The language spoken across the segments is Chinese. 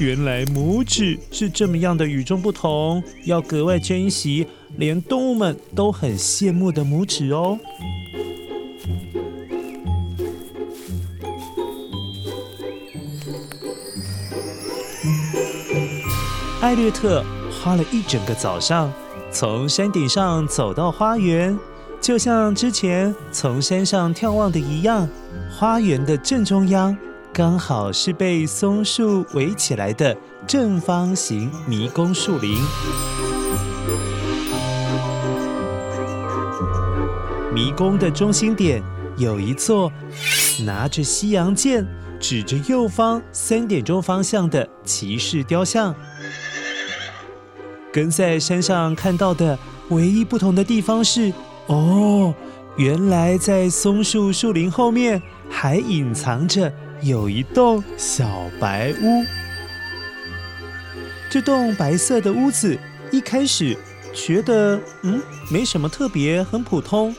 原来拇指是这么样的与众不同，要格外珍惜，连动物们都很羡慕的拇指哦。艾略特花了一整个早上，从山顶上走到花园，就像之前从山上眺望的一样。花园的正中央，刚好是被松树围起来的正方形迷宫树林。迷宫的中心点有一座拿着西洋剑、指着右方三点钟方向的骑士雕像。跟在山上看到的唯一不同的地方是，哦，原来在松树树林后面。还隐藏着有一栋小白屋。这栋白色的屋子一开始觉得嗯没什么特别，很普通。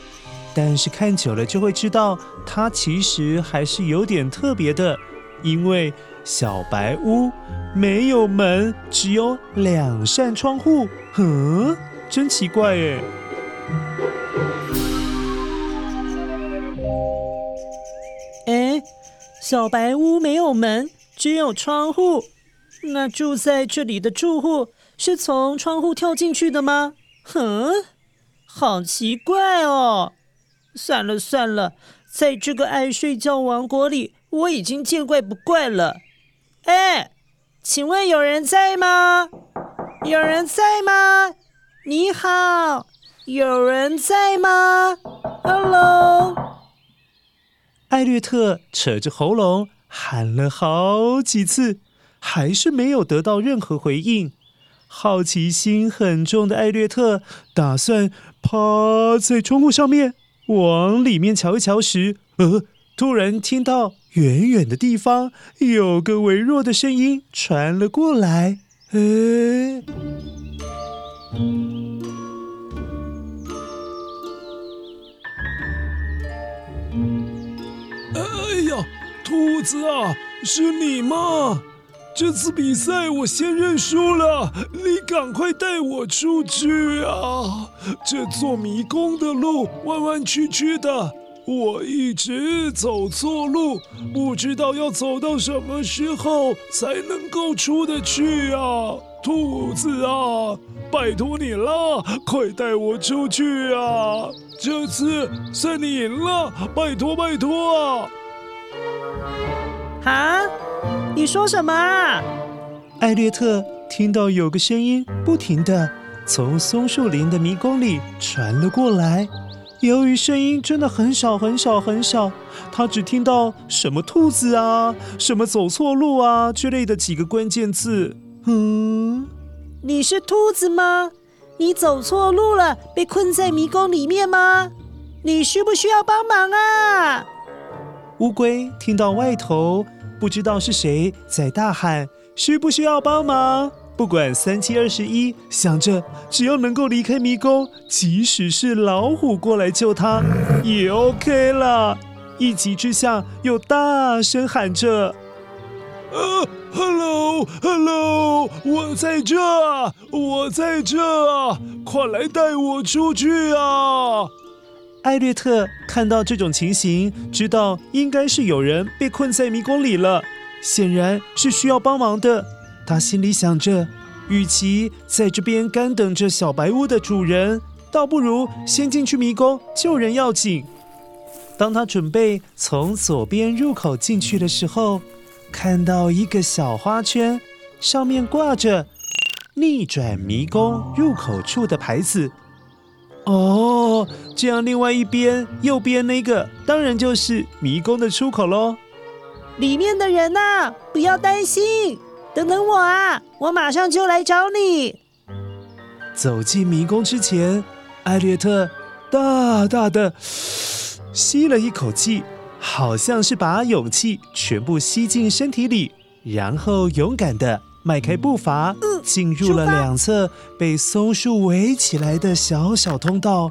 但是看久了就会知道，它其实还是有点特别的，因为小白屋没有门，只有两扇窗户。嗯，真奇怪耶。小白屋没有门，只有窗户。那住在这里的住户是从窗户跳进去的吗？哼，好奇怪哦。算了算了，在这个爱睡觉王国里，我已经见怪不怪了。哎，请问有人在吗？有人在吗？你好，有人在吗？Hello。艾略特扯着喉咙喊了好几次，还是没有得到任何回应。好奇心很重的艾略特打算趴在窗户上面往里面瞧一瞧时，呃，突然听到远远的地方有个微弱的声音传了过来，哎。兔子啊，是你吗？这次比赛我先认输了，你赶快带我出去啊！这座迷宫的路弯弯曲曲的，我一直走错路，不知道要走到什么时候才能够出得去啊！兔子啊，拜托你了，快带我出去啊！这次算你赢了，拜托拜托啊！啊！你说什么啊？艾略特听到有个声音不停的从松树林的迷宫里传了过来。由于声音真的很小很小很小，他只听到什么兔子啊、什么走错路啊之类的几个关键字。嗯，你是兔子吗？你走错路了，被困在迷宫里面吗？你需不需要帮忙啊？乌龟听到外头不知道是谁在大喊：“需不需要帮忙？”不管三七二十一，想着只要能够离开迷宫，即使是老虎过来救他，也 OK 了。一急之下，又大声喊着：“呃，Hello，Hello，我在这，我在这，快来带我出去啊！”艾略特看到这种情形，知道应该是有人被困在迷宫里了，显然是需要帮忙的。他心里想着，与其在这边干等着小白屋的主人，倒不如先进去迷宫救人要紧。当他准备从左边入口进去的时候，看到一个小花圈，上面挂着“逆转迷宫入口处”的牌子。哦，这样另外一边右边那个，当然就是迷宫的出口喽。里面的人呐，不要担心。等等我啊，我马上就来找你。走进迷宫之前，艾略特大大的吸了一口气，好像是把勇气全部吸进身体里，然后勇敢的迈开步伐，进入了两侧被松树围起来的小小通道。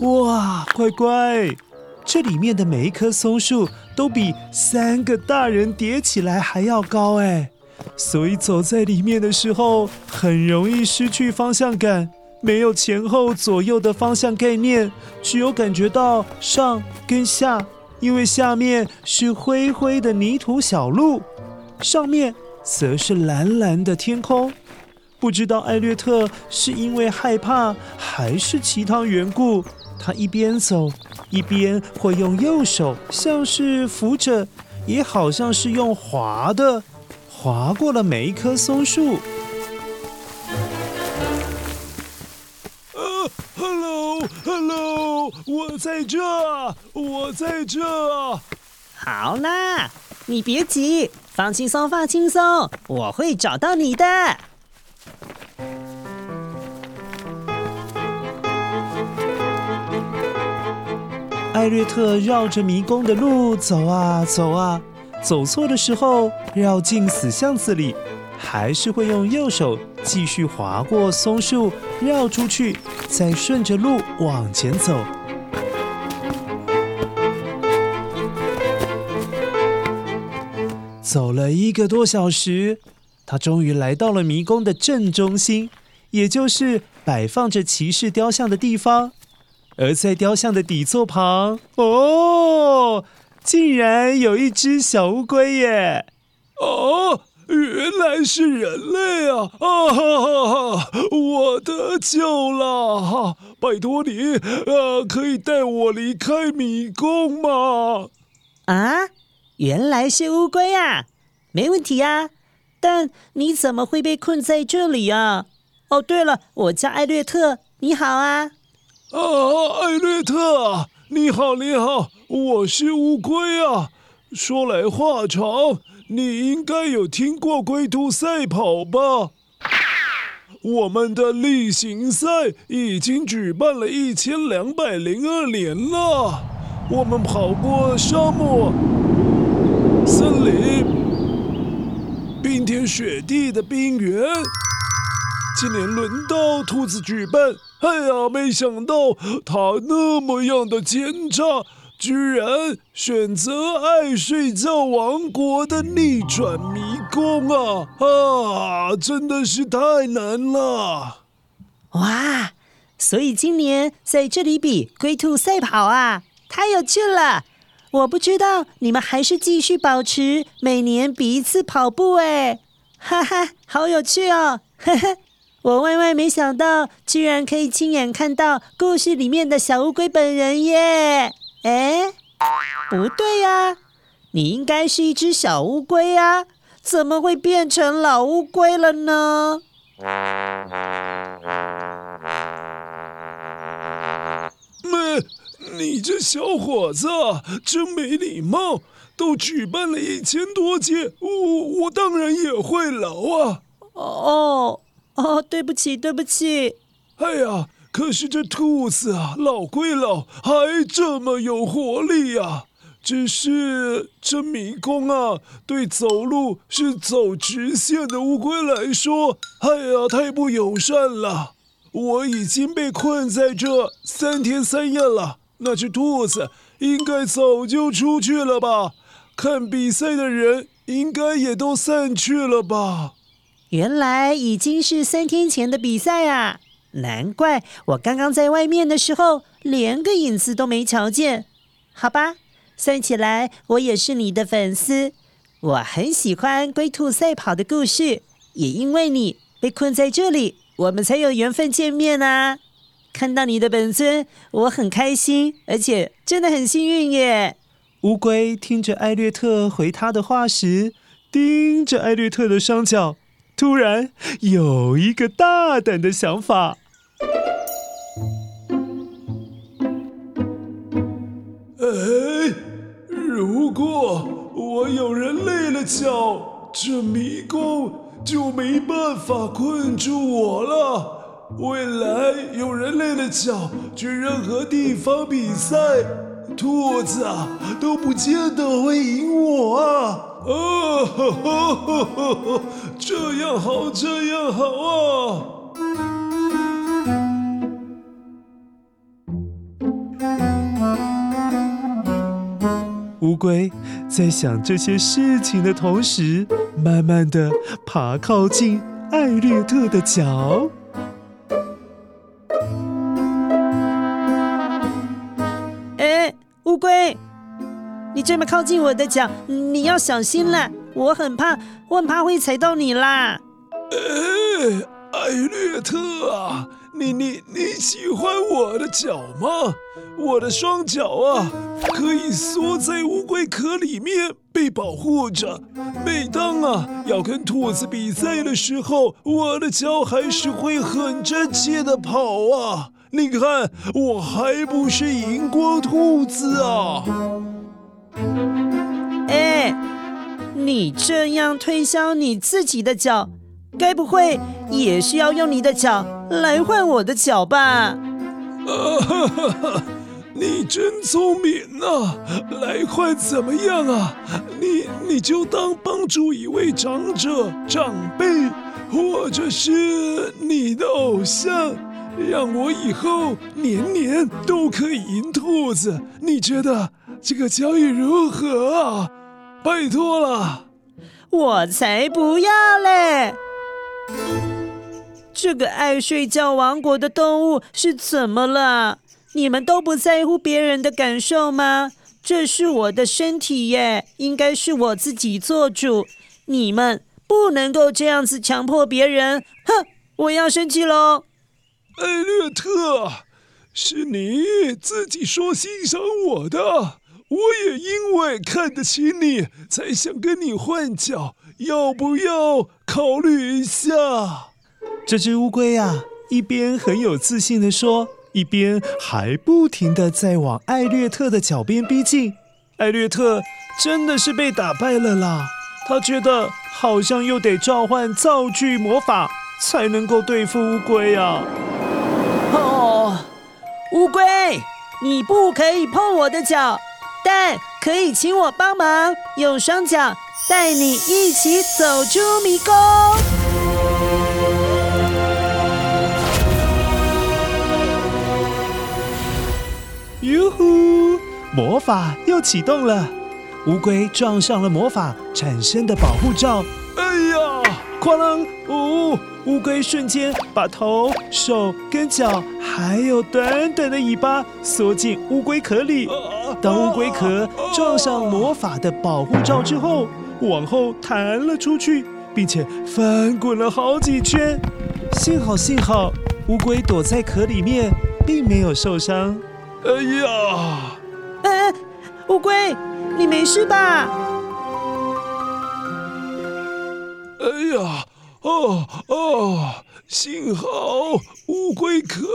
哇，乖乖！这里面的每一棵松树都比三个大人叠起来还要高哎，所以走在里面的时候很容易失去方向感，没有前后左右的方向概念，只有感觉到上跟下，因为下面是灰灰的泥土小路，上面则是蓝蓝的天空。不知道艾略特是因为害怕还是其他缘故，他一边走。一边会用右手，像是扶着，也好像是用滑的，滑过了每一棵松树。呃，Hello，Hello，我在这，我在这。好啦，你别急，放轻松，放轻松，我会找到你的。艾略特绕着迷宫的路走啊走啊，走错的时候绕进死巷子里，还是会用右手继续划过松树，绕出去，再顺着路往前走。走了一个多小时，他终于来到了迷宫的正中心，也就是摆放着骑士雕像的地方。而在雕像的底座旁，哦，竟然有一只小乌龟耶！哦，原来是人类啊！啊哈哈，我得救了！拜托你，呃，可以带我离开迷宫吗？啊，原来是乌龟啊！没问题啊，但你怎么会被困在这里啊？哦，对了，我叫艾略特，你好啊。啊，艾略特，你好，你好，我是乌龟啊。说来话长，你应该有听过龟兔赛跑吧？我们的例行赛已经举办了一千两百零二年了。我们跑过沙漠、森林、冰天雪地的冰原。今年轮到兔子举办。哎呀，没想到他那么样的奸诈，居然选择爱睡觉王国的逆转迷宫啊！啊，真的是太难了！哇，所以今年在这里比龟兔赛跑啊，太有趣了！我不知道你们还是继续保持每年比一次跑步哎，哈哈，好有趣哦，呵呵。我万万没想到，居然可以亲眼看到故事里面的小乌龟本人耶！哎，不对呀，你应该是一只小乌龟呀，怎么会变成老乌龟了呢？你这小伙子真没礼貌！都举办了一千多届，我我当然也会劳啊！哦哦，对不起，对不起。哎呀，可是这兔子啊，老归老，还这么有活力呀、啊！只是这迷宫啊，对走路是走直线的乌龟来说，哎呀，太不友善了。我已经被困在这三天三夜了，那只兔子应该早就出去了吧？看比赛的人应该也都散去了吧？原来已经是三天前的比赛啊！难怪我刚刚在外面的时候，连个影子都没瞧见。好吧。算起来，我也是你的粉丝。我很喜欢龟兔赛跑的故事，也因为你被困在这里，我们才有缘分见面啊！看到你的本尊，我很开心，而且真的很幸运耶。乌龟听着艾略特回他的话时，盯着艾略特的双脚，突然有一个大胆的想法。哎。如果我有人类了脚，这迷宫就没办法困住我了。未来有人类的脚去任何地方比赛，兔子啊都不见得会赢我啊！哦，呵呵呵呵呵，这样好，这样好啊！乌龟在想这些事情的同时，慢慢的爬靠近艾略特的脚。你这么靠近我的脚，你要小心了，我很怕，我很怕会踩到你啦。哎，艾略特啊！你你你喜欢我的脚吗？我的双脚啊，可以缩在乌龟壳里面被保护着。每当啊要跟兔子比赛的时候，我的脚还是会很真切的跑啊。你看，我还不是赢过兔子啊？哎，你这样推销你自己的脚，该不会也是要用你的脚？来换我的脚吧！啊哈哈！你真聪明啊！来换怎么样啊？你你就当帮助一位长者、长辈，或者是你的偶像，让我以后年年都可以赢兔子。你觉得这个交易如何啊？拜托了！我才不要嘞！这个爱睡觉王国的动物是怎么了？你们都不在乎别人的感受吗？这是我的身体耶，应该是我自己做主。你们不能够这样子强迫别人。哼，我要生气喽！艾略特，是你自己说欣赏我的，我也因为看得起你，才想跟你换脚，要不要考虑一下？这只乌龟呀，一边很有自信地说，一边还不停地在往艾略特的脚边逼近。艾略特真的是被打败了啦！他觉得好像又得召唤造具魔法才能够对付乌龟呀。哦，乌龟，你不可以碰我的脚，但可以请我帮忙，用双脚带你一起走出迷宫。哟呼！魔法又启动了，乌龟撞上了魔法产生的保护罩。哎呀！哐啷！哦，乌龟瞬间把头、手跟脚，还有短短的尾巴缩进乌龟壳里。当乌龟壳撞上魔法的保护罩之后，往后弹了出去，并且翻滚了好几圈。幸好，幸好，乌龟躲在壳里面，并没有受伤。哎呀！哎，乌龟，你没事吧？哎呀，哦哦，幸好乌龟壳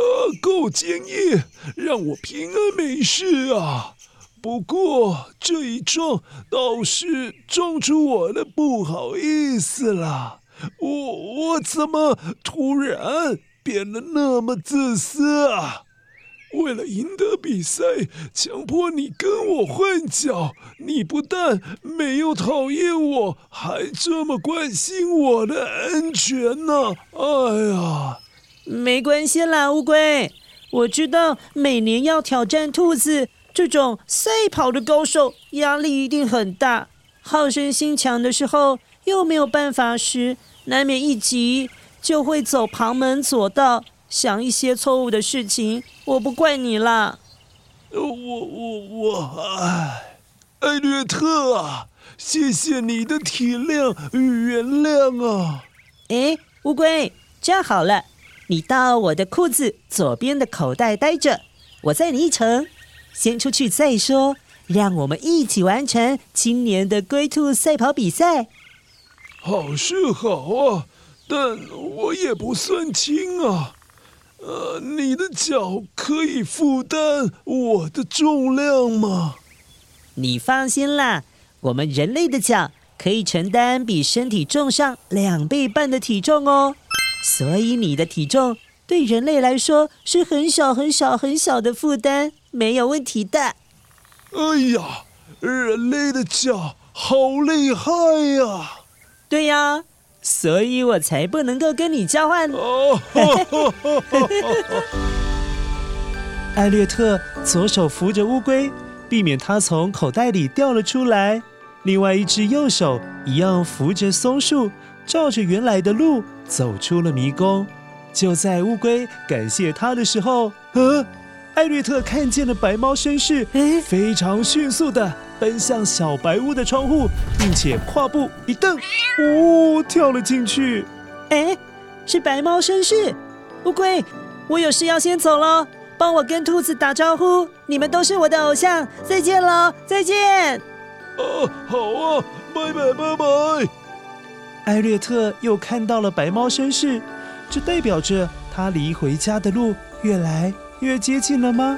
够坚硬，让我平安没事啊。不过这一撞倒是撞出我的不好意思了。我我怎么突然变得那么自私啊？为了赢得比赛，强迫你跟我换脚，你不但没有讨厌我，还这么关心我的安全呢！哎呀，没关系啦，乌龟，我知道每年要挑战兔子这种赛跑的高手，压力一定很大，好胜心强的时候又没有办法时，难免一急就会走旁门左道。想一些错误的事情，我不怪你啦。我我我，哎，艾略特啊，谢谢你的体谅与原谅啊。哎，乌龟，这样好了，你到我的裤子左边的口袋待着，我载你一程，先出去再说。让我们一起完成今年的龟兔赛跑比赛。好是好啊，但我也不算轻啊。呃，你的脚可以负担我的重量吗？你放心啦，我们人类的脚可以承担比身体重上两倍半的体重哦。所以你的体重对人类来说是很小很小很小的负担，没有问题的。哎呀，人类的脚好厉害呀！对呀。所以我才不能够跟你交换。艾略特左手扶着乌龟，避免它从口袋里掉了出来；另外一只右手一样扶着松树，照着原来的路走出了迷宫。就在乌龟感谢他的时候，呃，艾略特看见了白猫绅士，非常迅速的。奔向小白屋的窗户，并且跨步一蹬，呜、哦，跳了进去。哎，是白猫绅士，乌龟，我有事要先走了，帮我跟兔子打招呼，你们都是我的偶像，再见了，再见。啊，好啊，拜拜拜拜。艾略特又看到了白猫绅士，这代表着他离回家的路越来越接近了吗？